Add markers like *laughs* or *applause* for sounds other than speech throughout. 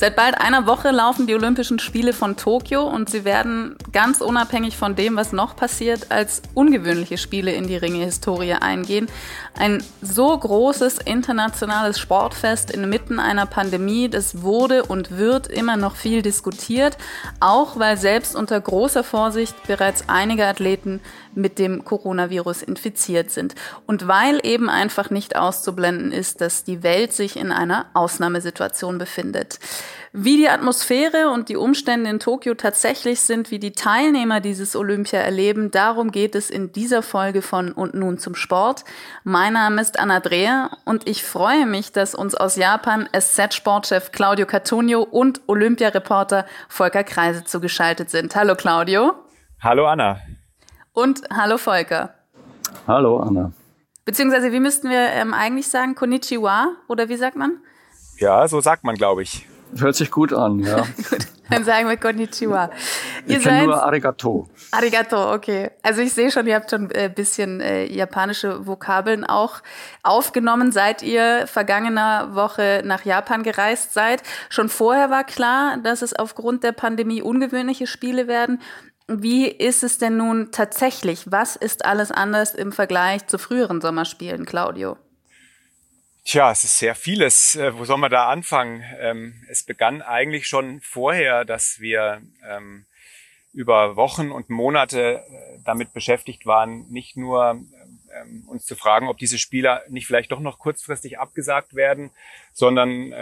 Seit bald einer Woche laufen die Olympischen Spiele von Tokio und sie werden ganz unabhängig von dem, was noch passiert, als ungewöhnliche Spiele in die Ringe-Historie eingehen. Ein so großes internationales Sportfest inmitten einer Pandemie, das wurde und wird immer noch viel diskutiert, auch weil selbst unter großer Vorsicht bereits einige Athleten mit dem Coronavirus infiziert sind. Und weil eben einfach nicht auszublenden ist, dass die Welt sich in einer Ausnahmesituation befindet. Wie die Atmosphäre und die Umstände in Tokio tatsächlich sind, wie die Teilnehmer dieses Olympia erleben, darum geht es in dieser Folge von Und nun zum Sport. Mein Name ist Anna Dreher und ich freue mich, dass uns aus Japan SZ-Sportchef Claudio Cartonio und Olympiareporter Volker Kreise zugeschaltet sind. Hallo Claudio. Hallo Anna. Und hallo Volker. Hallo Anna. Beziehungsweise, wie müssten wir ähm, eigentlich sagen? Konnichiwa? Oder wie sagt man? Ja, so sagt man, glaube ich. Hört sich gut an, ja. *laughs* gut, dann sagen wir Konnichiwa. Ihr ich seid nur Arigato. Arigato, okay. Also ich sehe schon, ihr habt schon ein äh, bisschen äh, japanische Vokabeln auch aufgenommen, seit ihr vergangener Woche nach Japan gereist seid. Schon vorher war klar, dass es aufgrund der Pandemie ungewöhnliche Spiele werden. Wie ist es denn nun tatsächlich? Was ist alles anders im Vergleich zu früheren Sommerspielen, Claudio? Tja, es ist sehr vieles. Äh, wo soll man da anfangen? Ähm, es begann eigentlich schon vorher, dass wir ähm, über Wochen und Monate äh, damit beschäftigt waren, nicht nur ähm, uns zu fragen, ob diese Spieler nicht vielleicht doch noch kurzfristig abgesagt werden, sondern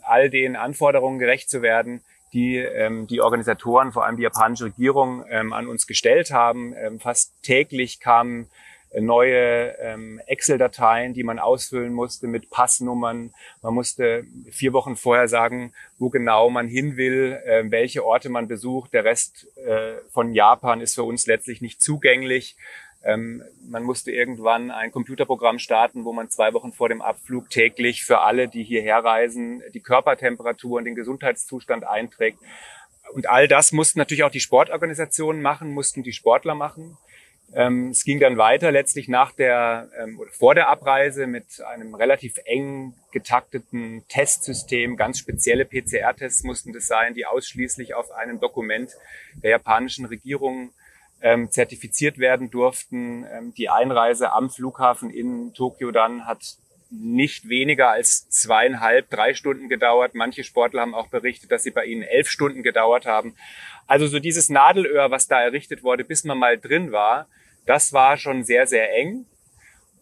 all den Anforderungen gerecht zu werden, die die Organisatoren, vor allem die japanische Regierung, an uns gestellt haben. Fast täglich kamen neue ähm, Excel-Dateien, die man ausfüllen musste mit Passnummern. Man musste vier Wochen vorher sagen, wo genau man hin will, äh, welche Orte man besucht. Der Rest äh, von Japan ist für uns letztlich nicht zugänglich. Ähm, man musste irgendwann ein Computerprogramm starten, wo man zwei Wochen vor dem Abflug täglich für alle, die hierher reisen, die Körpertemperatur und den Gesundheitszustand einträgt. Und all das mussten natürlich auch die Sportorganisationen machen, mussten die Sportler machen. Ähm, es ging dann weiter letztlich nach der ähm, oder vor der Abreise mit einem relativ eng getakteten Testsystem. Ganz spezielle PCR-Tests mussten das sein, die ausschließlich auf einem Dokument der japanischen Regierung ähm, zertifiziert werden durften. Ähm, die Einreise am Flughafen in Tokio dann hat nicht weniger als zweieinhalb, drei Stunden gedauert. Manche Sportler haben auch berichtet, dass sie bei ihnen elf Stunden gedauert haben. Also so dieses Nadelöhr, was da errichtet wurde, bis man mal drin war, das war schon sehr, sehr eng.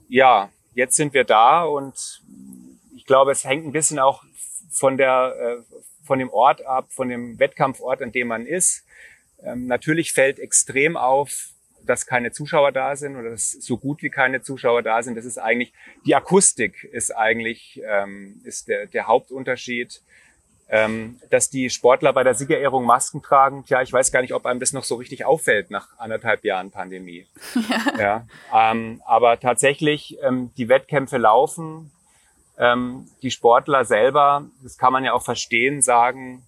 Ja, jetzt sind wir da und ich glaube, es hängt ein bisschen auch von der, äh, von dem Ort ab, von dem Wettkampfort, an dem man ist. Ähm, natürlich fällt extrem auf, dass keine Zuschauer da sind oder dass so gut wie keine Zuschauer da sind. Das ist eigentlich, die Akustik ist eigentlich, ähm, ist der, der Hauptunterschied. Ähm, dass die Sportler bei der Siegerehrung Masken tragen, tja, ich weiß gar nicht, ob einem das noch so richtig auffällt nach anderthalb Jahren Pandemie. Ja. *laughs* ja ähm, aber tatsächlich, ähm, die Wettkämpfe laufen, ähm, die Sportler selber, das kann man ja auch verstehen, sagen,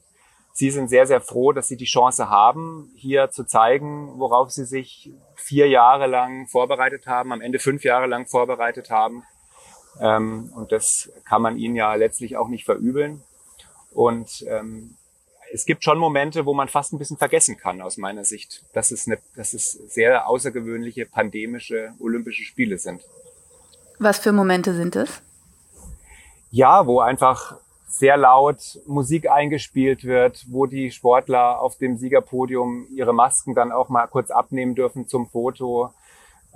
Sie sind sehr, sehr froh, dass Sie die Chance haben, hier zu zeigen, worauf Sie sich vier Jahre lang vorbereitet haben, am Ende fünf Jahre lang vorbereitet haben. Ähm, und das kann man Ihnen ja letztlich auch nicht verübeln. Und ähm, es gibt schon Momente, wo man fast ein bisschen vergessen kann, aus meiner Sicht, dass es, eine, dass es sehr außergewöhnliche pandemische Olympische Spiele sind. Was für Momente sind es? Ja, wo einfach sehr laut Musik eingespielt wird, wo die Sportler auf dem Siegerpodium ihre Masken dann auch mal kurz abnehmen dürfen zum Foto,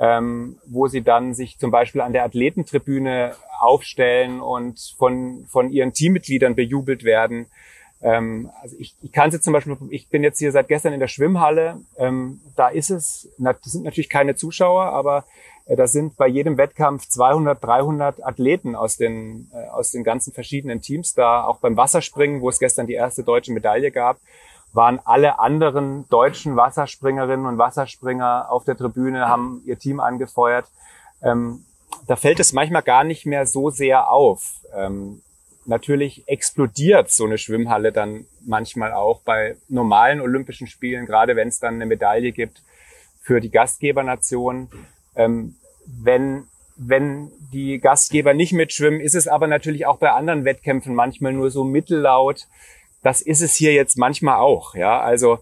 ähm, wo sie dann sich zum Beispiel an der Athletentribüne aufstellen und von, von ihren Teammitgliedern bejubelt werden. Ähm, also ich, ich kann sie zum Beispiel, ich bin jetzt hier seit gestern in der Schwimmhalle, ähm, da ist es, das sind natürlich keine Zuschauer, aber äh, da sind bei jedem Wettkampf 200, 300 Athleten aus den, äh, aus den ganzen verschiedenen Teams da. Auch beim Wasserspringen, wo es gestern die erste deutsche Medaille gab, waren alle anderen deutschen Wasserspringerinnen und Wasserspringer auf der Tribüne, haben ihr Team angefeuert. Ähm, da fällt es manchmal gar nicht mehr so sehr auf. Ähm, natürlich explodiert so eine Schwimmhalle dann manchmal auch bei normalen Olympischen Spielen, gerade wenn es dann eine Medaille gibt für die Gastgebernation. Ähm, wenn, wenn die Gastgeber nicht mitschwimmen, ist es aber natürlich auch bei anderen Wettkämpfen manchmal nur so mittellaut. Das ist es hier jetzt manchmal auch. Ja, also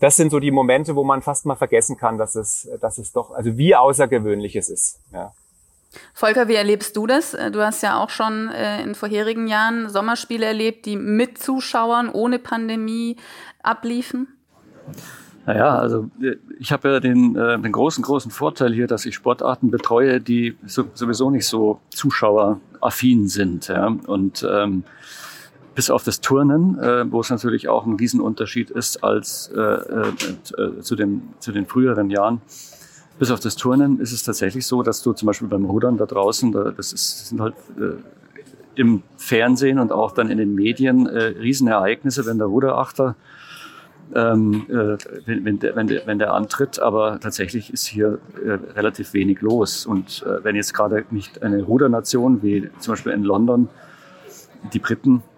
das sind so die Momente, wo man fast mal vergessen kann, dass es, dass es doch, also wie außergewöhnlich es ist. Ja. Volker, wie erlebst du das? Äh, du hast ja auch schon äh, in vorherigen Jahren Sommerspiele erlebt, die mit Zuschauern ohne Pandemie abliefen. Naja, also äh, ich habe ja den, äh, den großen, großen Vorteil hier, dass ich Sportarten betreue, die so, sowieso nicht so zuschaueraffin sind. Ja? Und ähm, bis auf das Turnen, äh, wo es natürlich auch ein Riesenunterschied ist als äh, äh, zu, den, zu den früheren Jahren, bis auf das Turnen ist es tatsächlich so, dass du zum Beispiel beim Rudern da draußen, da, das, ist, das sind halt äh, im Fernsehen und auch dann in den Medien äh, Riesenereignisse, wenn der Ruderachter ähm, äh, wenn, wenn, der, wenn, der, wenn der antritt, aber tatsächlich ist hier äh, relativ wenig los. Und äh, wenn jetzt gerade nicht eine Rudernation wie zum Beispiel in London die Briten äh,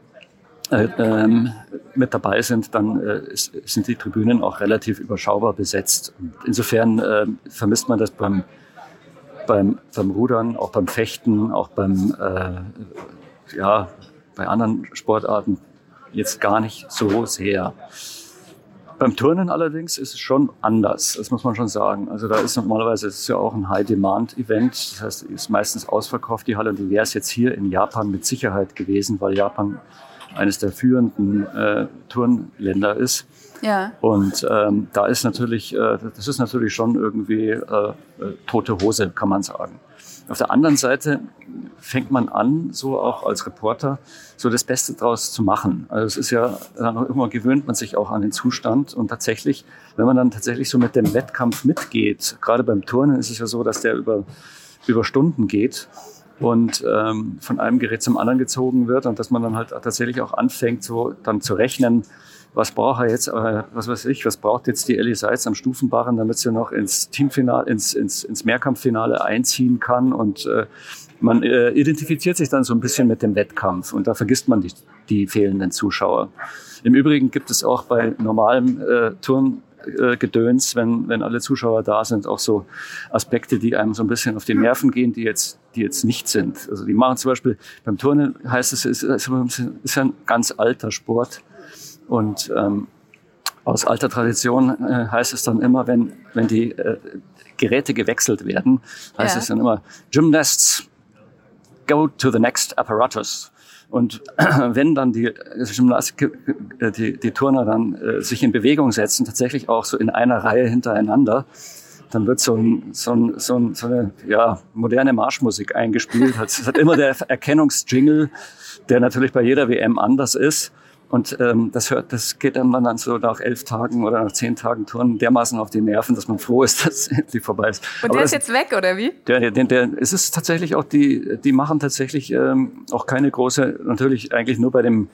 mit dabei sind, dann äh, sind die Tribünen auch relativ überschaubar besetzt. Und insofern äh, vermisst man das beim, beim, beim Rudern, auch beim Fechten, auch beim, äh, ja, bei anderen Sportarten jetzt gar nicht so sehr. Beim Turnen allerdings ist es schon anders, das muss man schon sagen. Also da ist normalerweise ist es ja auch ein High-Demand-Event. Das heißt, ist meistens ausverkauft die Halle und die wäre es jetzt hier in Japan mit Sicherheit gewesen, weil Japan eines der führenden äh, Turnländer ist. Ja. Und ähm, da ist natürlich, äh, das ist natürlich schon irgendwie äh, äh, tote Hose, kann man sagen. Auf der anderen Seite fängt man an, so auch als Reporter, so das Beste draus zu machen. Also es ist ja, dann irgendwann gewöhnt man sich auch an den Zustand und tatsächlich, wenn man dann tatsächlich so mit dem Wettkampf mitgeht, gerade beim Turnen ist es ja so, dass der über, über Stunden geht und ähm, von einem Gerät zum anderen gezogen wird und dass man dann halt tatsächlich auch anfängt, so dann zu rechnen, was braucht er jetzt, äh, was weiß ich, was braucht jetzt die Ellie Seitz am Stufenbarren, damit sie noch ins Teamfinale, ins, ins, ins Mehrkampffinale einziehen kann und äh, man äh, identifiziert sich dann so ein bisschen mit dem Wettkampf und da vergisst man die, die fehlenden Zuschauer. Im Übrigen gibt es auch bei normalem äh, Turn äh, Gedöns, wenn, wenn alle Zuschauer da sind, auch so Aspekte, die einem so ein bisschen auf die Nerven gehen, die jetzt, die jetzt nicht sind. Also die machen zum Beispiel beim Turnen heißt es, ist, ist ein ganz alter Sport und ähm, aus alter Tradition äh, heißt es dann immer, wenn, wenn die äh, Geräte gewechselt werden, heißt ja. es dann immer, Gymnasts go to the next apparatus. Und *clears throat* wenn dann die, die, die Turner dann äh, sich in Bewegung setzen, tatsächlich auch so in einer Reihe hintereinander, dann wird so, ein, so, ein, so, ein, so eine ja, moderne Marschmusik eingespielt. Es hat immer der Erkennungsjingle, der natürlich bei jeder WM anders ist. Und ähm, das, hört, das geht dann, dann so nach elf Tagen oder nach zehn Tagen Touren dermaßen auf die Nerven, dass man froh ist, *laughs* dass es endlich vorbei ist. Und der das, ist jetzt weg, oder wie? Der, der, der, der, es ist tatsächlich auch, die, die machen tatsächlich ähm, auch keine große, natürlich eigentlich nur bei dem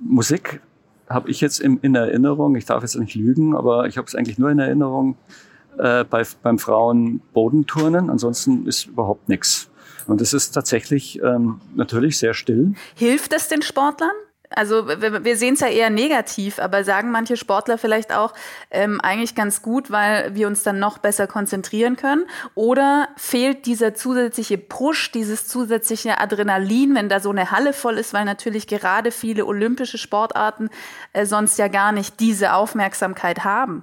Musik habe ich jetzt in, in Erinnerung, ich darf jetzt nicht lügen, aber ich habe es eigentlich nur in Erinnerung äh, bei, beim Frauen Bodenturnen. Ansonsten ist überhaupt nichts. Und es ist tatsächlich ähm, natürlich sehr still. Hilft es den Sportlern? Also wir sehen es ja eher negativ, aber sagen manche Sportler vielleicht auch ähm, eigentlich ganz gut, weil wir uns dann noch besser konzentrieren können? Oder fehlt dieser zusätzliche Push, dieses zusätzliche Adrenalin, wenn da so eine Halle voll ist, weil natürlich gerade viele olympische Sportarten äh, sonst ja gar nicht diese Aufmerksamkeit haben?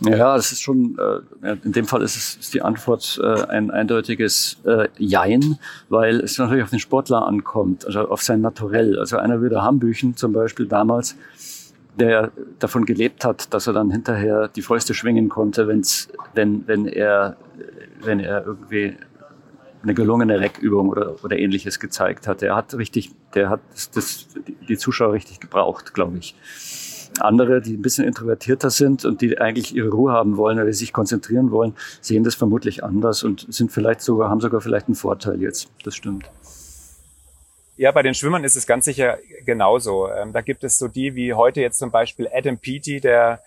Ja, das ist schon, äh, in dem Fall ist, es, ist die Antwort äh, ein eindeutiges äh, Jein, weil es natürlich auf den Sportler ankommt, also auf sein Naturell. Also einer wie der Hambüchen zum Beispiel damals, der davon gelebt hat, dass er dann hinterher die Fäuste schwingen konnte, wenn's, wenn, wenn, er, wenn er irgendwie eine gelungene Reckübung oder, oder ähnliches gezeigt hat. Er hat richtig, der hat das, das, die Zuschauer richtig gebraucht, glaube ich. Andere, die ein bisschen introvertierter sind und die eigentlich ihre Ruhe haben wollen oder sich konzentrieren wollen, sehen das vermutlich anders und sind vielleicht sogar, haben sogar vielleicht einen Vorteil jetzt. Das stimmt. Ja, bei den Schwimmern ist es ganz sicher genauso. Ähm, da gibt es so die wie heute jetzt zum Beispiel Adam Peaty, der,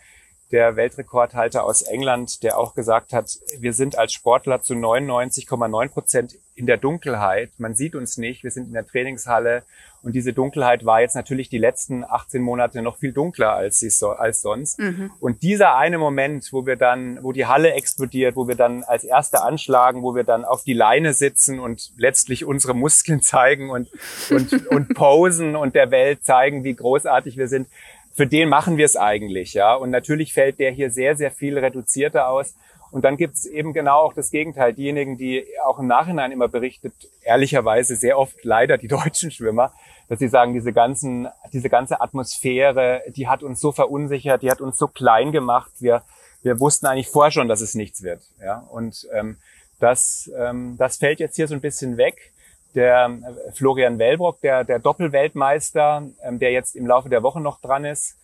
der Weltrekordhalter aus England, der auch gesagt hat, wir sind als Sportler zu 99,9 Prozent in der Dunkelheit. Man sieht uns nicht. Wir sind in der Trainingshalle Und diese Dunkelheit war jetzt natürlich die letzten 18 Monate noch viel dunkler als, sie so, als sonst. Mhm. Und dieser eine Moment, wo wir dann, wo die Halle explodiert, wo wir dann als Erste anschlagen, wo wir dann auf die Leine sitzen und letztlich unsere Muskeln *laughs* zeigen und, und, und *laughs* posen und der Welt zeigen, wie großartig wir sind, für den machen wir es eigentlich, ja. Und natürlich fällt der hier sehr, sehr viel reduzierter aus. Und dann gibt es eben genau auch das Gegenteil. Diejenigen, die auch im Nachhinein immer berichtet, ehrlicherweise sehr oft leider die *laughs* deutschen Schwimmer, dass sie sagen, diese ganzen, diese ganze Atmosphäre, die hat uns so verunsichert, die hat uns so klein gemacht. Wir, wir wussten eigentlich vorher schon, dass es nichts wird. Ja? Und ähm, das, ähm, das fällt jetzt hier so ein bisschen weg. Der äh, Florian Wellbrock, der, der Doppelweltmeister, ähm, der jetzt im Laufe der Woche noch dran ist,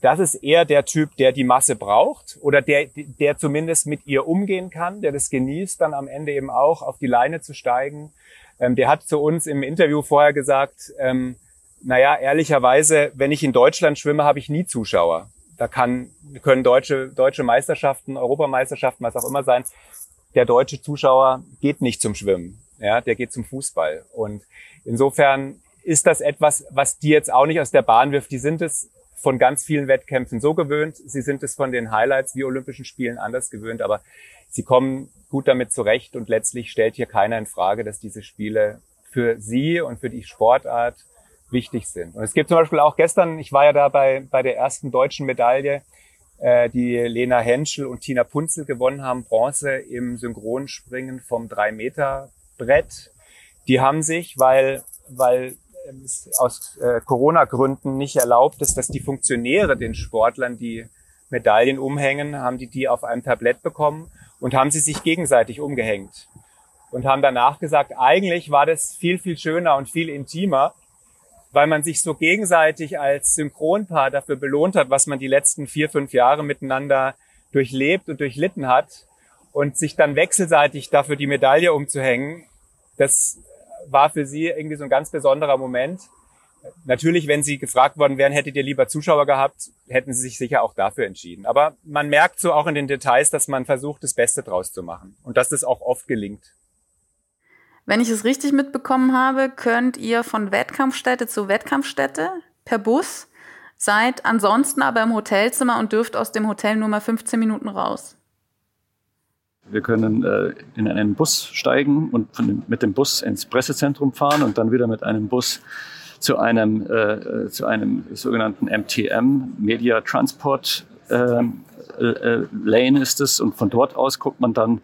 das ist eher der Typ, der die Masse braucht oder der, der zumindest mit ihr umgehen kann, der das genießt, dann am Ende eben auch auf die Leine zu steigen. Ähm, der hat zu uns im Interview vorher gesagt, ähm, naja, ehrlicherweise, wenn ich in Deutschland schwimme, habe ich nie Zuschauer. Da kann, können deutsche, deutsche Meisterschaften, Europameisterschaften, was auch immer sein. Der deutsche Zuschauer geht nicht zum Schwimmen. Ja, der geht zum Fußball. Und insofern ist das etwas, was die jetzt auch nicht aus der Bahn wirft. Die sind es von ganz vielen Wettkämpfen so gewöhnt. Sie sind es von den Highlights wie Olympischen Spielen anders gewöhnt, aber sie kommen gut damit zurecht und letztlich stellt hier keiner in Frage, dass diese Spiele für sie und für die Sportart wichtig sind. Und es gibt zum Beispiel auch gestern, ich war ja da bei, bei der ersten deutschen Medaille, äh, die Lena Henschel und Tina Punzel gewonnen haben, Bronze im Synchronspringen vom 3-Meter-Brett. Die haben sich, weil, weil es aus äh, Corona-Gründen nicht erlaubt ist, dass die Funktionäre den Sportlern die Medaillen umhängen, haben die die auf einem Tablett bekommen und haben sie sich gegenseitig umgehängt und haben danach gesagt, eigentlich war das viel, viel schöner und viel intimer, weil man sich so gegenseitig als Synchronpaar dafür belohnt hat, was man die letzten vier, fünf Jahre miteinander durchlebt und durchlitten hat und sich dann wechselseitig dafür die Medaille umzuhängen, das war für sie irgendwie so ein ganz besonderer Moment. Natürlich, wenn sie gefragt worden wären, hättet ihr lieber Zuschauer gehabt, hätten sie sich sicher auch dafür entschieden. Aber man merkt so auch in den Details, dass man versucht, das Beste draus zu machen und dass das auch oft gelingt. Wenn ich es richtig mitbekommen habe, könnt ihr von Wettkampfstätte zu Wettkampfstätte per Bus, seid ansonsten aber im Hotelzimmer und dürft aus dem Hotel nur mal 15 Minuten raus. Wir können äh, in einen Bus steigen und dem, mit dem Bus ins Pressezentrum fahren und dann wieder mit einem Bus zu einem, äh, zu einem sogenannten MTM, Media Transport äh, äh, Lane ist es. Und von dort aus guckt man dann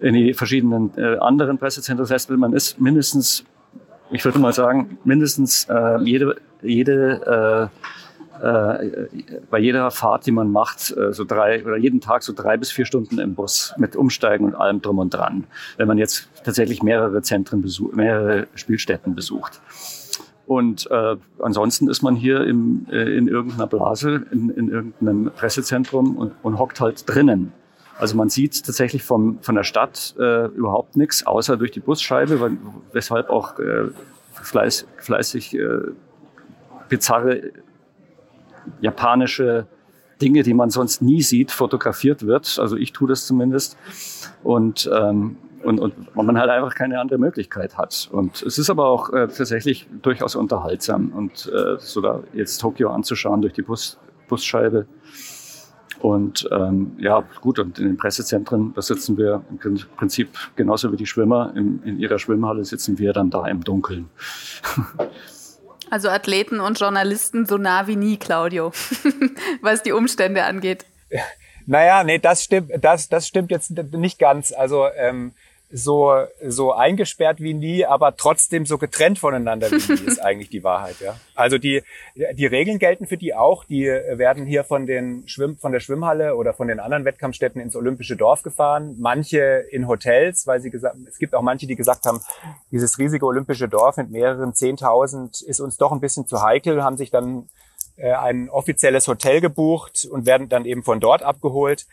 in die verschiedenen äh, anderen Pressezentren. Das heißt, man ist mindestens, ich würde mal sagen, mindestens äh, jede, jede äh, äh, bei jeder Fahrt, die man macht, äh, so drei oder jeden Tag so drei bis vier Stunden im Bus mit Umsteigen und allem drum und dran, wenn man jetzt tatsächlich mehrere Zentren besucht, mehrere Spielstätten besucht. Und äh, ansonsten ist man hier im, äh, in irgendeiner Blase, in, in irgendeinem Pressezentrum und, und hockt halt drinnen. Also man sieht tatsächlich vom, von der Stadt äh, überhaupt nichts, außer durch die Busscheibe, weshalb auch äh, fleiß, fleißig äh, bizarre japanische Dinge, die man sonst nie sieht, fotografiert wird. Also ich tue das zumindest. Und, ähm, und, und man halt einfach keine andere Möglichkeit hat. Und es ist aber auch äh, tatsächlich durchaus unterhaltsam. Und äh, so da jetzt Tokio anzuschauen durch die Bus, Busscheibe. Und ähm, ja, gut, und in den Pressezentren, da sitzen wir im Prinzip genauso wie die Schwimmer. In, in ihrer Schwimmhalle sitzen wir dann da im Dunkeln. Also Athleten und Journalisten so nah wie nie, Claudio, *laughs* was die Umstände angeht. Naja, nee, das stimmt, das, das stimmt jetzt nicht ganz. Also ähm, so, so eingesperrt wie nie, aber trotzdem so getrennt voneinander wie nie ist *laughs* eigentlich die Wahrheit, ja. Also die, die Regeln gelten für die auch. Die werden hier von den Schwimm, von der Schwimmhalle oder von den anderen Wettkampfstätten ins Olympische Dorf gefahren. Manche in Hotels, weil sie gesagt, es gibt auch manche, die gesagt haben, dieses riesige Olympische Dorf mit mehreren Zehntausend ist uns doch ein bisschen zu heikel, haben sich dann äh, ein offizielles Hotel gebucht und werden dann eben von dort abgeholt.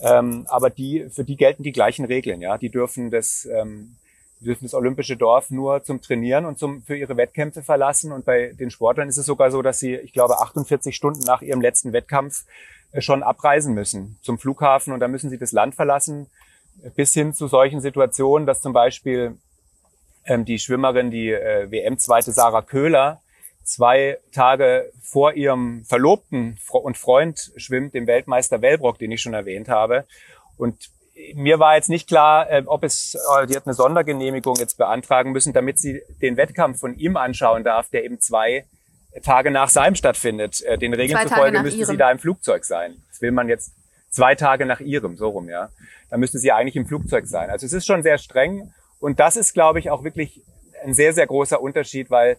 Ähm, aber die, für die gelten die gleichen Regeln, ja. Die dürfen das, ähm, die dürfen das olympische Dorf nur zum Trainieren und zum, für ihre Wettkämpfe verlassen. Und bei den Sportlern ist es sogar so, dass sie, ich glaube, 48 Stunden nach ihrem letzten Wettkampf äh, schon abreisen müssen zum Flughafen und da müssen sie das Land verlassen, bis hin zu solchen Situationen, dass zum Beispiel ähm, die Schwimmerin, die äh, WM-Zweite Sarah Köhler, zwei Tage vor ihrem Verlobten und Freund schwimmt, dem Weltmeister Wellbrock, den ich schon erwähnt habe. Und mir war jetzt nicht klar, äh, ob es, äh, die hat eine Sondergenehmigung jetzt beantragen müssen, damit sie den Wettkampf von ihm anschauen darf, der eben zwei Tage nach seinem stattfindet. Äh, den Regeln zufolge müsste ihrem. sie da im Flugzeug sein. Das will man jetzt zwei Tage nach ihrem, so rum, ja. Da müsste sie eigentlich im Flugzeug sein. Also es ist schon sehr streng. Und das ist, glaube ich, auch wirklich ein sehr, sehr großer Unterschied, weil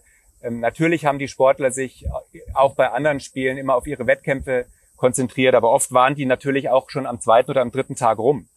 natürlich haben die Sportler sich auch bei anderen Spielen immer auf ihre Wettkämpfe konzentriert, aber oft waren die natürlich auch schon am zweiten oder am dritten Tag rum.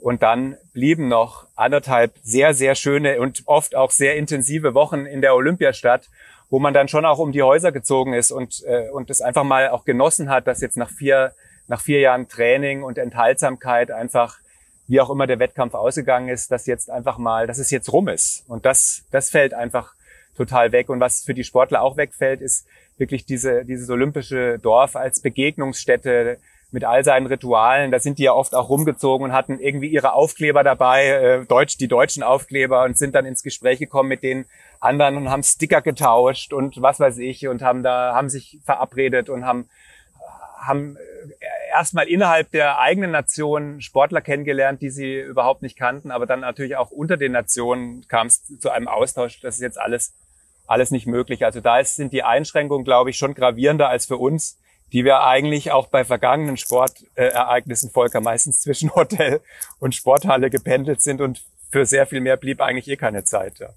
Und dann blieben noch anderthalb sehr, sehr schöne und oft auch sehr intensive Wochen in der Olympiastadt, wo man dann schon auch um die Häuser gezogen ist und, äh, und es einfach mal auch genossen hat, dass jetzt nach vier, nach vier Jahren Training und Enthaltsamkeit einfach, wie auch immer der Wettkampf ausgegangen ist, dass jetzt einfach mal, dass es jetzt rum ist. Und das, das fällt einfach total weg. Und was für die Sportler auch wegfällt, ist wirklich diese, dieses olympische Dorf als Begegnungsstätte, mit all seinen Ritualen. Da sind die ja oft auch rumgezogen und hatten irgendwie ihre Aufkleber dabei, äh, Deutsch, die deutschen Aufkleber und sind dann ins Gespräch gekommen mit den anderen und haben Sticker getauscht und was weiß ich und haben da, haben sich verabredet und haben, haben äh, erstmal innerhalb der eigenen Nation Sportler kennengelernt, die sie überhaupt nicht kannten, aber dann natürlich auch unter den Nationen kam es zu einem Austausch. Das ist jetzt alles, alles nicht möglich. Also da ist, sind die Einschränkungen, glaube ich, schon gravierender als für uns die wir eigentlich auch bei vergangenen Sportereignissen, Volker, meistens zwischen Hotel und Sporthalle gependelt sind und für sehr viel mehr blieb eigentlich eh keine Zeit. Ja.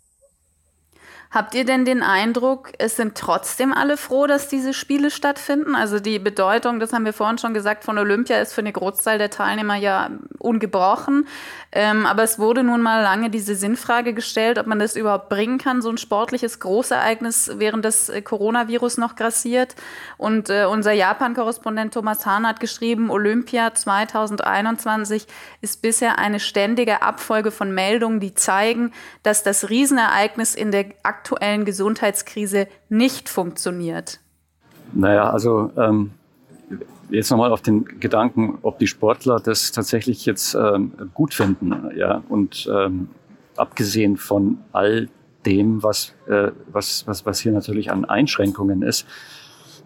Habt ihr denn den Eindruck, es sind trotzdem alle froh, dass diese Spiele stattfinden? Also die Bedeutung, das haben wir vorhin schon gesagt, von Olympia ist für eine Großzahl der Teilnehmer ja ungebrochen. Ähm, aber es wurde nun mal lange diese Sinnfrage gestellt, ob man das überhaupt bringen kann, so ein sportliches Großereignis, während das äh, Coronavirus noch grassiert. Und äh, unser Japan-Korrespondent Thomas Hahn hat geschrieben, Olympia 2021 ist bisher eine ständige Abfolge von Meldungen, die zeigen, dass das Riesenereignis in der Gesundheitskrise nicht funktioniert? Naja, also ähm, jetzt nochmal auf den Gedanken, ob die Sportler das tatsächlich jetzt ähm, gut finden. Ja, und ähm, abgesehen von all dem, was, äh, was, was, was hier natürlich an Einschränkungen ist,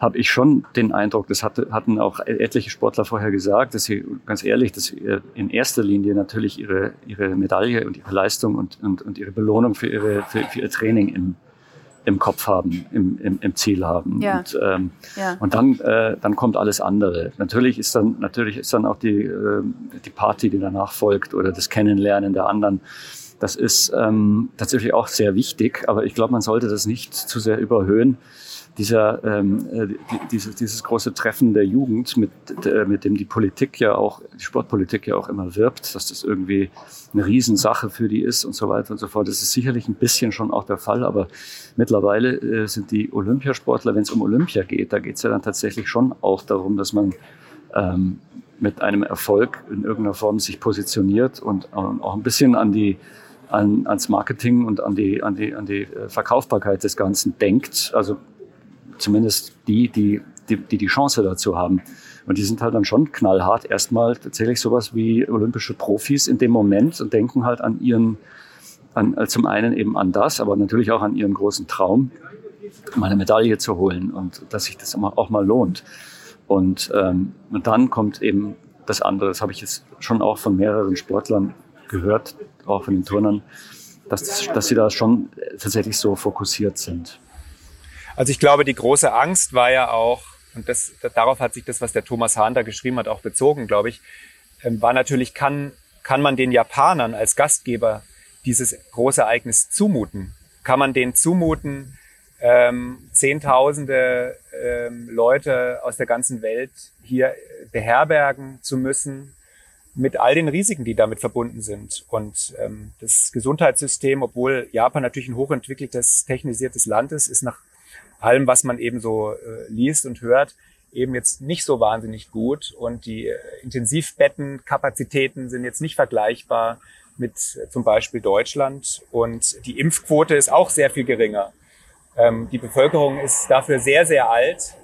habe ich schon den Eindruck, das hatte, hatten auch etliche Sportler vorher gesagt, dass sie, ganz ehrlich, dass sie in erster Linie natürlich ihre, ihre Medaille und ihre Leistung und, und, und ihre Belohnung für, ihre, für, für ihr Training im, im Kopf haben, im, im, im Ziel haben. Ja. Und, ähm, ja. und dann, äh, dann kommt alles andere. Natürlich ist dann, natürlich ist dann auch die, äh, die Party, die danach folgt oder das Kennenlernen der anderen. Das ist ähm, tatsächlich auch sehr wichtig, aber ich glaube, man sollte das nicht zu sehr überhöhen dieser, ähm, äh, dieses, dieses große Treffen der Jugend, mit, äh, mit dem die Politik ja auch, die Sportpolitik ja auch immer wirbt, dass das irgendwie eine Riesensache für die ist und so weiter und so fort. Das ist sicherlich ein bisschen schon auch der Fall, aber mittlerweile äh, sind die Olympiasportler, wenn es um Olympia geht, da geht es ja dann tatsächlich schon auch darum, dass man ähm, mit einem Erfolg in irgendeiner Form sich positioniert und ähm, auch ein bisschen an die an, ans Marketing und an die, an die, an die äh, Verkaufbarkeit des Ganzen denkt. Also zumindest die, die, die, die die Chance dazu haben. Und die sind halt dann schon knallhart erstmal tatsächlich sowas wie olympische Profis in dem Moment und denken halt an ihren, an, äh, zum einen eben an das, aber natürlich auch an ihren großen Traum, mal eine Medaille zu holen und dass sich das auch mal lohnt. Und, ähm, und dann kommt eben das andere, das habe ich jetzt schon auch von mehreren Sportlern gehört, auch von den Turnern, dass, dass sie da schon tatsächlich so fokussiert sind. Also ich glaube, die große Angst war ja auch, und das, darauf hat sich das, was der Thomas Hahn da geschrieben hat, auch bezogen, glaube ich, ähm, war natürlich, kann, kann man den Japanern als Gastgeber dieses große Ereignis zumuten? Kann man denen zumuten, ähm, Zehntausende ähm, Leute aus der ganzen Welt hier beherbergen zu müssen, mit all den Risiken, die damit verbunden sind. Und ähm, das Gesundheitssystem, obwohl Japan natürlich ein hochentwickeltes, technisiertes Land ist, ist nach allem, was man eben so äh, liest und hört, eben jetzt nicht so wahnsinnig gut. Und die äh, Intensivbettenkapazitäten sind jetzt nicht vergleichbar mit äh, zum Beispiel Deutschland. Und die Impfquote ist auch sehr viel geringer. Ähm, die Bevölkerung ist dafür sehr, sehr alt.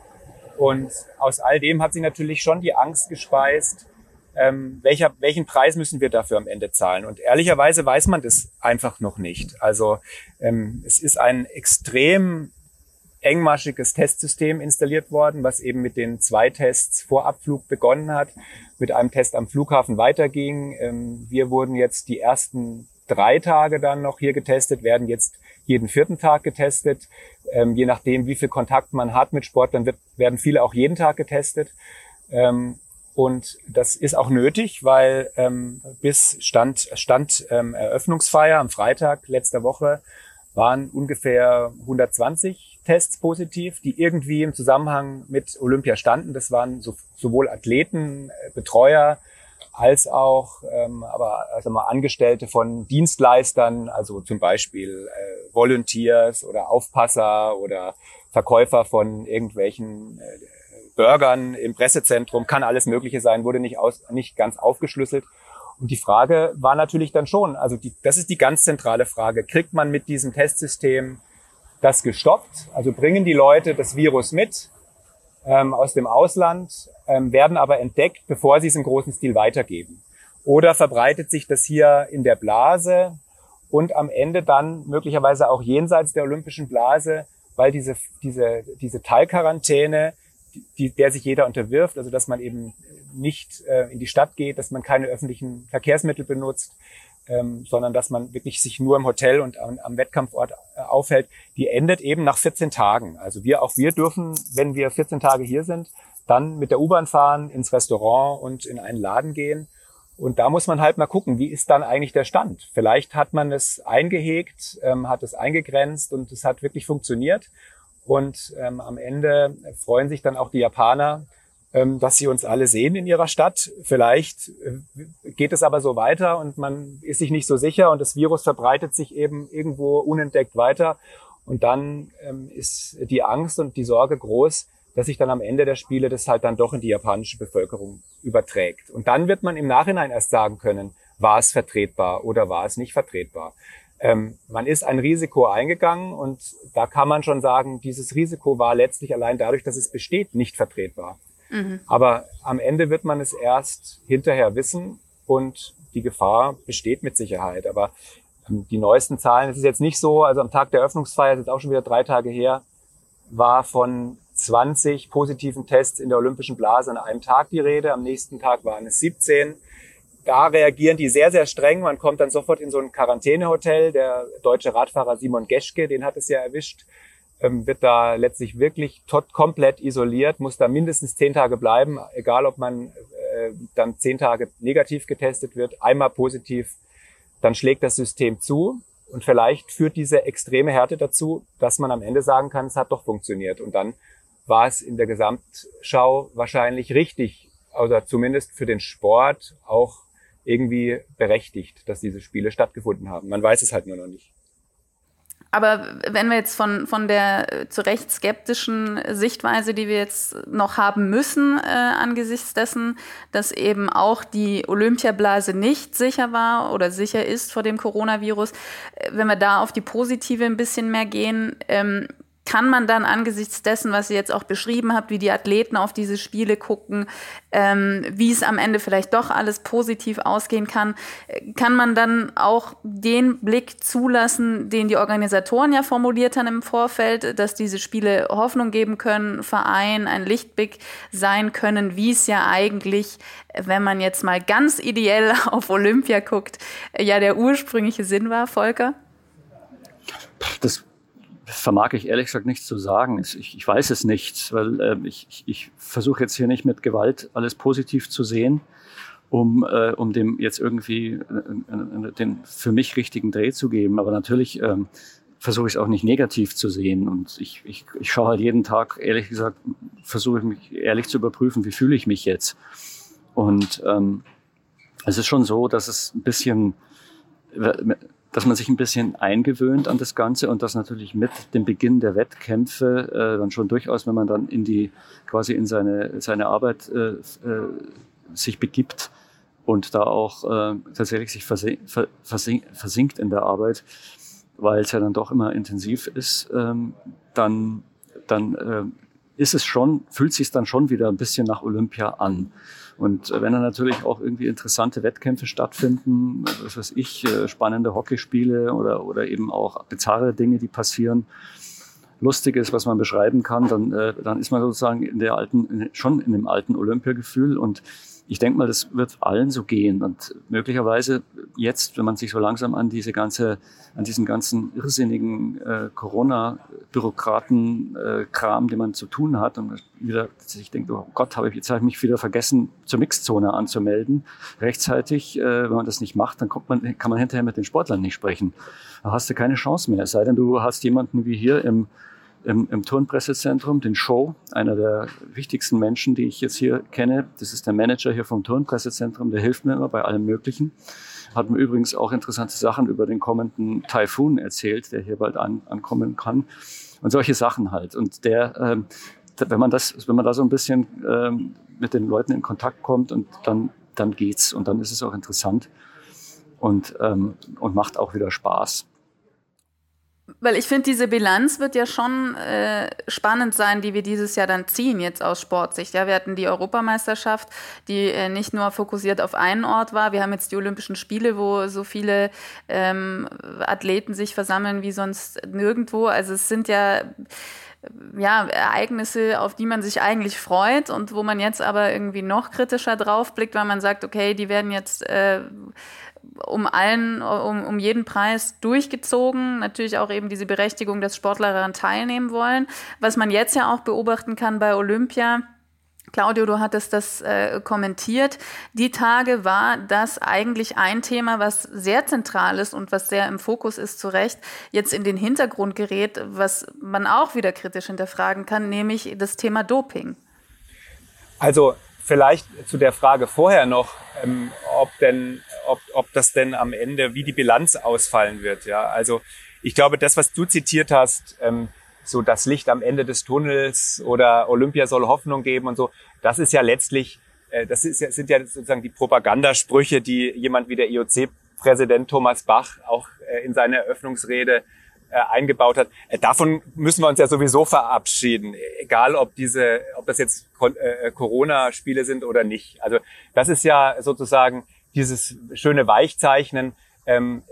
Und aus all dem hat sich natürlich schon die Angst gespeist, ähm, welcher, welchen Preis müssen wir dafür am Ende zahlen? Und ehrlicherweise weiß man das einfach noch nicht. Also ähm, es ist ein extrem engmaschiges Testsystem installiert worden, was eben mit den zwei Tests vor Abflug begonnen hat, mit einem Test am Flughafen weiterging. Ähm, wir wurden jetzt die ersten drei Tage dann noch hier getestet, werden jetzt jeden vierten Tag getestet. Ähm, je nachdem, wie viel Kontakt man hat mit Sportlern, wird, werden viele auch jeden Tag getestet. Ähm, und das ist auch nötig, weil bis Stand, Stand Eröffnungsfeier am Freitag letzter Woche waren ungefähr 120 Tests positiv, die irgendwie im Zusammenhang mit Olympia standen. Das waren so, sowohl Athleten, äh, Betreuer als auch ähm, aber also mal Angestellte von Dienstleistern, also zum Beispiel äh, Volunteers oder Aufpasser oder Verkäufer von irgendwelchen äh, Burgern im Pressezentrum, kann alles Mögliche sein, wurde nicht, aus, nicht ganz aufgeschlüsselt. Und die Frage war natürlich dann schon, also die, das ist die ganz zentrale Frage, kriegt man mit diesem Testsystem das gestoppt? Also bringen die Leute das Virus mit ähm, aus dem Ausland, ähm, werden aber entdeckt, bevor sie es im großen Stil weitergeben. Oder verbreitet sich das hier in der Blase und am Ende dann möglicherweise auch jenseits der olympischen Blase, weil diese, diese, diese Teilquarantäne die, der sich jeder unterwirft, also dass man eben nicht äh, in die Stadt geht, dass man keine öffentlichen Verkehrsmittel benutzt, ähm, sondern dass man wirklich sich nur im Hotel und am, am Wettkampfort äh, aufhält, die endet eben nach 14 Tagen. Also wir, auch wir dürfen, wenn wir 14 Tage hier sind, dann mit der U-Bahn fahren, ins Restaurant und in einen Laden gehen. Und da muss man halt mal gucken, wie ist dann eigentlich der Stand? Vielleicht hat man es eingehegt, ähm, hat es eingegrenzt und es hat wirklich funktioniert. Und ähm, am Ende freuen sich dann auch die Japaner, dass sie uns alle sehen in ihrer Stadt. Vielleicht äh, geht es aber so weiter und man ist sich nicht so sicher und das Virus verbreitet sich eben irgendwo unentdeckt weiter. Und dann ähm, ist die Angst und die Sorge groß, dass sich dann am Ende der Spiele das halt dann doch in die japanische Bevölkerung überträgt. Und dann wird man im Nachhinein erst sagen können, war es vertretbar oder war es nicht vertretbar ähm, man ist ein Risiko eingegangen und da kann man schon sagen, dieses Risiko war letztlich allein dadurch, dass es besteht, nicht vertretbar. Mhm. Aber am Ende wird man es erst hinterher wissen und die Gefahr besteht mit Sicherheit. Aber ähm, die neuesten Zahlen, es ist jetzt nicht so, also am Tag der Öffnungsfeier, das ist auch schon wieder drei Tage her, war von 20 positiven Tests in der olympischen Blase an einem Tag die Rede. Am nächsten Tag waren es 17 da reagieren die sehr, sehr streng. Man kommt dann sofort in so ein Quarantänehotel. Der deutsche Radfahrer Simon Geschke, den hat es ja erwischt, ähm, wird da letztlich wirklich tot, komplett isoliert, muss da mindestens zehn Tage bleiben, egal ob man äh, dann zehn Tage negativ getestet wird, einmal positiv, dann schlägt das System zu. Und vielleicht führt diese extreme Härte dazu, dass man am Ende sagen kann, es hat doch funktioniert. Und dann war es in der Gesamtschau wahrscheinlich richtig, oder zumindest für den Sport auch irgendwie berechtigt, dass diese Spiele stattgefunden haben. Man weiß es halt nur noch nicht. Aber wenn wir jetzt von, von der äh, zu Recht skeptischen Sichtweise, die wir jetzt noch haben müssen, äh, angesichts dessen, dass eben auch die Olympiablase nicht sicher war oder sicher ist vor dem Coronavirus, äh, wenn wir da auf die positive ein bisschen mehr gehen, ähm, kann man dann angesichts dessen, was ihr jetzt auch beschrieben habt, wie die Athleten auf diese Spiele gucken, ähm, wie es am Ende vielleicht doch alles positiv ausgehen kann, kann man dann auch den Blick zulassen, den die Organisatoren ja formuliert haben im Vorfeld, dass diese Spiele Hoffnung geben können, Verein, ein Lichtblick sein können, wie es ja eigentlich, wenn man jetzt mal ganz ideell *laughs* auf Olympia guckt, ja der ursprüngliche Sinn war, Volker? Das vermag ich ehrlich gesagt nichts zu sagen. Ich, ich weiß es nicht, weil äh, ich, ich, versuche jetzt hier nicht mit Gewalt alles positiv zu sehen, um, äh, um dem jetzt irgendwie äh, äh den für mich richtigen Dreh zu geben. Aber natürlich ähm, versuche ich es auch nicht negativ zu sehen. Und ich, ich, ich schaue halt jeden Tag, ehrlich gesagt, versuche ich mich ehrlich zu überprüfen, wie fühle ich mich jetzt. Und ähm, es ist schon so, dass es ein bisschen dass man sich ein bisschen eingewöhnt an das Ganze und dass natürlich mit dem Beginn der Wettkämpfe äh, dann schon durchaus, wenn man dann in die quasi in seine seine Arbeit äh, äh, sich begibt und da auch äh, tatsächlich sich versink, versink, versinkt in der Arbeit, weil es ja dann doch immer intensiv ist, ähm, dann dann äh, ist es schon, fühlt sich dann schon wieder ein bisschen nach Olympia an. Und wenn dann natürlich auch irgendwie interessante Wettkämpfe stattfinden, was weiß ich, äh, spannende Hockeyspiele oder, oder eben auch bizarre Dinge, die passieren, Lustiges, was man beschreiben kann, dann, äh, dann ist man sozusagen in der alten, schon in dem alten Olympiagefühl und ich denke mal, das wird allen so gehen. Und möglicherweise jetzt, wenn man sich so langsam an diese ganze, an diesen ganzen irrsinnigen äh, Corona-Bürokraten-Kram, äh, den man zu tun hat, und wieder, ich denke, oh Gott, habe ich jetzt habe ich mich wieder vergessen, zur Mixzone anzumelden. Rechtzeitig, äh, wenn man das nicht macht, dann kommt man, kann man hinterher mit den Sportlern nicht sprechen. Da hast du keine Chance mehr. Es sei denn, du hast jemanden wie hier im im, im Turnpressezentrum, den Show, einer der wichtigsten Menschen, die ich jetzt hier kenne. Das ist der Manager hier vom Turnpressezentrum, der hilft mir immer bei allem Möglichen. Hat mir übrigens auch interessante Sachen über den kommenden Taifun erzählt, der hier bald an, ankommen kann. Und solche Sachen halt. Und der, ähm, wenn man das, wenn man da so ein bisschen ähm, mit den Leuten in Kontakt kommt und dann, dann geht's und dann ist es auch interessant und, ähm, und macht auch wieder Spaß. Weil ich finde, diese Bilanz wird ja schon äh, spannend sein, die wir dieses Jahr dann ziehen, jetzt aus Sportsicht. Ja, wir hatten die Europameisterschaft, die äh, nicht nur fokussiert auf einen Ort war. Wir haben jetzt die Olympischen Spiele, wo so viele ähm, Athleten sich versammeln wie sonst nirgendwo. Also es sind ja ja, Ereignisse, auf die man sich eigentlich freut und wo man jetzt aber irgendwie noch kritischer drauf blickt, weil man sagt, okay, die werden jetzt äh, um allen, um, um jeden Preis durchgezogen. Natürlich auch eben diese Berechtigung, dass Sportler daran teilnehmen wollen. Was man jetzt ja auch beobachten kann bei Olympia, Claudio, du hattest das äh, kommentiert. Die Tage war das eigentlich ein Thema, was sehr zentral ist und was sehr im Fokus ist, zu Recht, jetzt in den Hintergrund gerät, was man auch wieder kritisch hinterfragen kann, nämlich das Thema Doping. Also vielleicht zu der Frage vorher noch, ähm, ob denn ob, ob das denn am Ende, wie die Bilanz ausfallen wird. Ja, also ich glaube, das, was du zitiert hast, ähm, so das Licht am Ende des Tunnels oder Olympia soll Hoffnung geben und so, das ist ja letztlich, äh, das ist ja, sind ja sozusagen die Propagandasprüche, die jemand wie der IOC-Präsident Thomas Bach auch äh, in seiner Eröffnungsrede äh, eingebaut hat. Äh, davon müssen wir uns ja sowieso verabschieden, egal ob diese, ob das jetzt äh, Corona-Spiele sind oder nicht. Also das ist ja sozusagen dieses schöne Weichzeichnen, ähm,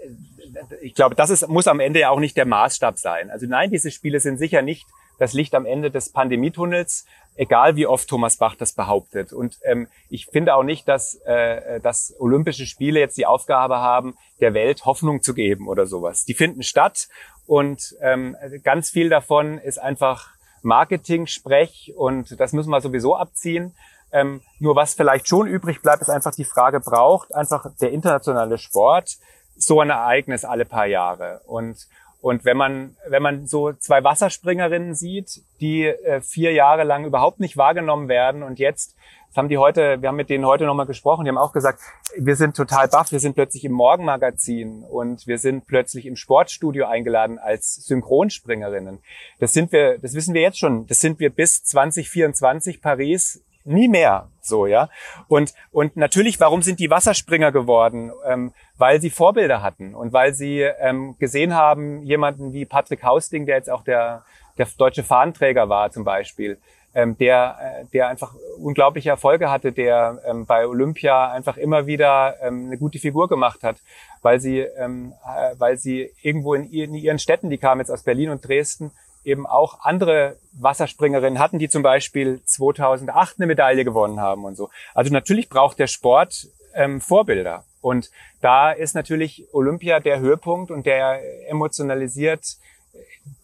ich glaube, das ist, muss am Ende ja auch nicht der Maßstab sein. Also nein, diese Spiele sind sicher nicht das Licht am Ende des Pandemietunnels, egal wie oft Thomas Bach das behauptet. Und ähm, ich finde auch nicht, dass, äh, dass Olympische Spiele jetzt die Aufgabe haben, der Welt Hoffnung zu geben oder sowas. Die finden statt und ähm, ganz viel davon ist einfach Marketing-Sprech und das müssen wir sowieso abziehen. Ähm, nur was vielleicht schon übrig bleibt, ist einfach die Frage, braucht einfach der internationale Sport so ein Ereignis alle paar Jahre? Und, und wenn man, wenn man so zwei Wasserspringerinnen sieht, die äh, vier Jahre lang überhaupt nicht wahrgenommen werden und jetzt das haben die heute, wir haben mit denen heute nochmal gesprochen, die haben auch gesagt, wir sind total baff, wir sind plötzlich im Morgenmagazin und wir sind plötzlich im Sportstudio eingeladen als Synchronspringerinnen. Das sind wir, das wissen wir jetzt schon, das sind wir bis 2024 Paris nie mehr so, ja. Und, und natürlich, warum sind die Wasserspringer geworden? Ähm, weil sie Vorbilder hatten und weil sie ähm, gesehen haben, jemanden wie Patrick Hausting, der jetzt auch der, der deutsche Fahnenträger war zum Beispiel, ähm, der, äh, der einfach unglaubliche Erfolge hatte, der ähm, bei Olympia einfach immer wieder ähm, eine gute Figur gemacht hat, weil sie, ähm, äh, weil sie irgendwo in, in ihren Städten, die kamen jetzt aus Berlin und Dresden, eben auch andere Wasserspringerinnen hatten, die zum Beispiel 2008 eine Medaille gewonnen haben und so. Also natürlich braucht der Sport ähm, Vorbilder. Und da ist natürlich Olympia der Höhepunkt und der emotionalisiert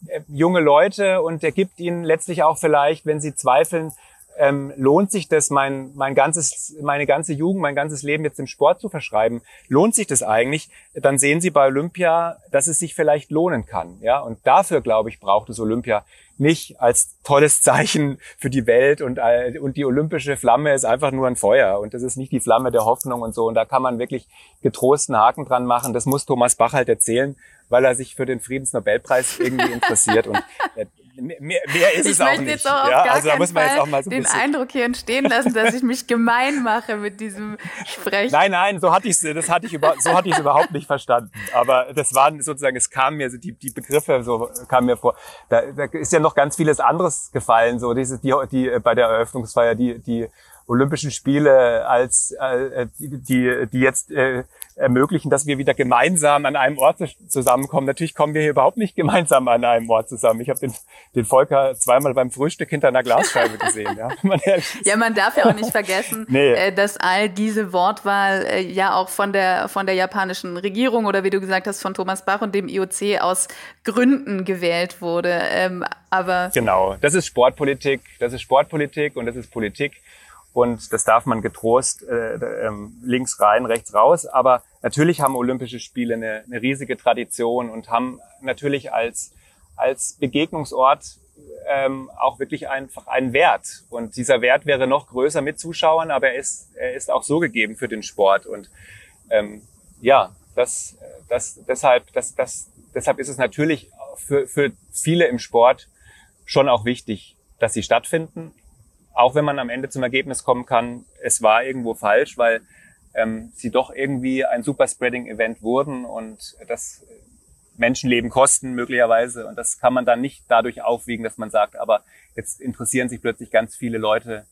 äh, junge Leute und der gibt ihnen letztlich auch vielleicht, wenn sie zweifeln, ähm, lohnt sich das, mein, mein ganzes, meine ganze Jugend, mein ganzes Leben jetzt dem Sport zu verschreiben? Lohnt sich das eigentlich? Dann sehen Sie bei Olympia, dass es sich vielleicht lohnen kann. Ja, und dafür glaube ich braucht es Olympia nicht als tolles Zeichen für die Welt und, und die olympische Flamme ist einfach nur ein Feuer und das ist nicht die Flamme der Hoffnung und so und da kann man wirklich getrost einen Haken dran machen. Das muss Thomas Bach halt erzählen, weil er sich für den Friedensnobelpreis irgendwie interessiert und äh, mehr, mehr ist ich es auch nicht. Jetzt auch auf ja, gar also da muss man jetzt auch mal so den Eindruck hier entstehen lassen, dass ich mich gemein mache mit diesem Sprechen. Nein, nein, so hatte ich das hatte ich über, so hatte ich es überhaupt nicht verstanden. Aber das waren sozusagen, es kam mir so die, die Begriffe so kamen mir vor. Da, da ist ja noch ganz vieles anderes gefallen. So diese die die bei der Eröffnungsfeier die die Olympischen Spiele als äh, die, die, jetzt äh, ermöglichen, dass wir wieder gemeinsam an einem Ort zusammenkommen. Natürlich kommen wir hier überhaupt nicht gemeinsam an einem Ort zusammen. Ich habe den, den Volker zweimal beim Frühstück hinter einer Glasscheibe gesehen. Ja, *laughs* man, ja, man darf ja auch nicht vergessen, nee. äh, dass all diese Wortwahl äh, ja auch von der von der japanischen Regierung oder wie du gesagt hast von Thomas Bach und dem IOC aus Gründen gewählt wurde. Ähm, aber genau, das ist Sportpolitik. Das ist Sportpolitik und das ist Politik und das darf man getrost äh, ähm, links rein, rechts raus. Aber natürlich haben Olympische Spiele eine, eine riesige Tradition und haben natürlich als, als Begegnungsort ähm, auch wirklich einfach einen Wert. Und dieser Wert wäre noch größer mit Zuschauern, aber er ist, er ist auch so gegeben für den Sport. Und ähm, ja, das, das, deshalb, das, das, deshalb ist es natürlich für, für viele im Sport schon auch wichtig, dass sie stattfinden auch wenn man am Ende zum Ergebnis kommen kann, es war irgendwo falsch, weil ähm, sie doch irgendwie ein Superspreading-Event wurden und das Menschenleben kosten möglicherweise. Und das kann man dann nicht dadurch aufwiegen, dass man sagt, aber jetzt interessieren sich plötzlich ganz viele Leute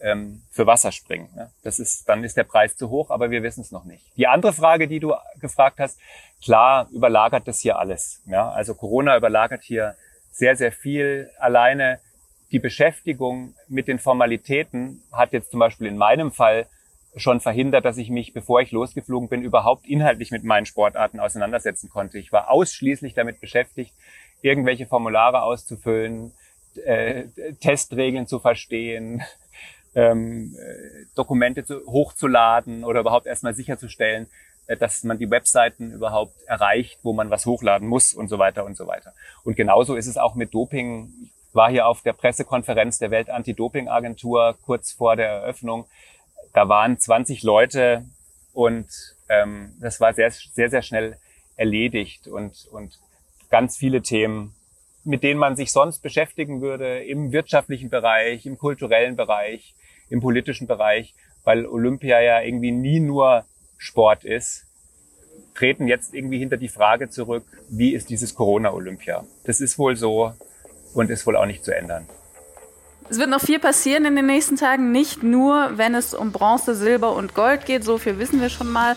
ähm, für Wasserspringen. Ne? Das ist, dann ist der Preis zu hoch, aber wir wissen es noch nicht. Die andere Frage, die du gefragt hast, klar überlagert das hier alles. Ja? Also Corona überlagert hier sehr, sehr viel. Alleine die Beschäftigung mit den Formalitäten hat jetzt zum Beispiel in meinem Fall schon verhindert, dass ich mich, bevor ich losgeflogen bin, überhaupt inhaltlich mit meinen Sportarten auseinandersetzen konnte. Ich war ausschließlich damit beschäftigt, irgendwelche Formulare auszufüllen, äh, Testregeln zu verstehen, *laughs* ähm, äh, Dokumente zu, hochzuladen oder überhaupt erstmal sicherzustellen, äh, dass man die Webseiten überhaupt erreicht, wo man was hochladen muss und so weiter und so weiter. Und genauso ist es auch mit Doping war hier auf der Pressekonferenz der Weltantidoping-Agentur kurz vor der Eröffnung. Da waren 20 Leute und ähm, das war sehr, sehr, sehr schnell erledigt und, und ganz viele Themen, mit denen man sich sonst beschäftigen würde im wirtschaftlichen Bereich, im kulturellen Bereich, im politischen Bereich, weil Olympia ja irgendwie nie nur Sport ist, treten jetzt irgendwie hinter die Frage zurück, wie ist dieses Corona-Olympia? Das ist wohl so, und ist wohl auch nicht zu ändern. Es wird noch viel passieren in den nächsten Tagen, nicht nur, wenn es um Bronze, Silber und Gold geht, so viel wissen wir schon mal.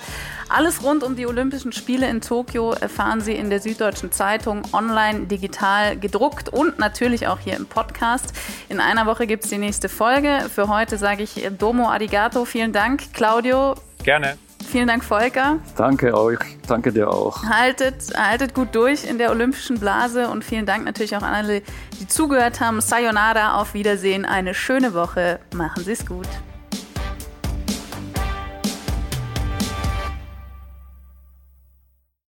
Alles rund um die Olympischen Spiele in Tokio erfahren Sie in der Süddeutschen Zeitung online, digital, gedruckt und natürlich auch hier im Podcast. In einer Woche gibt es die nächste Folge. Für heute sage ich Domo Arigato, vielen Dank. Claudio. Gerne. Vielen Dank, Volker. Danke euch. Danke dir auch. Haltet, haltet gut durch in der olympischen Blase und vielen Dank natürlich auch an alle, die zugehört haben. Sayonara, auf Wiedersehen, eine schöne Woche. Machen Sie es gut.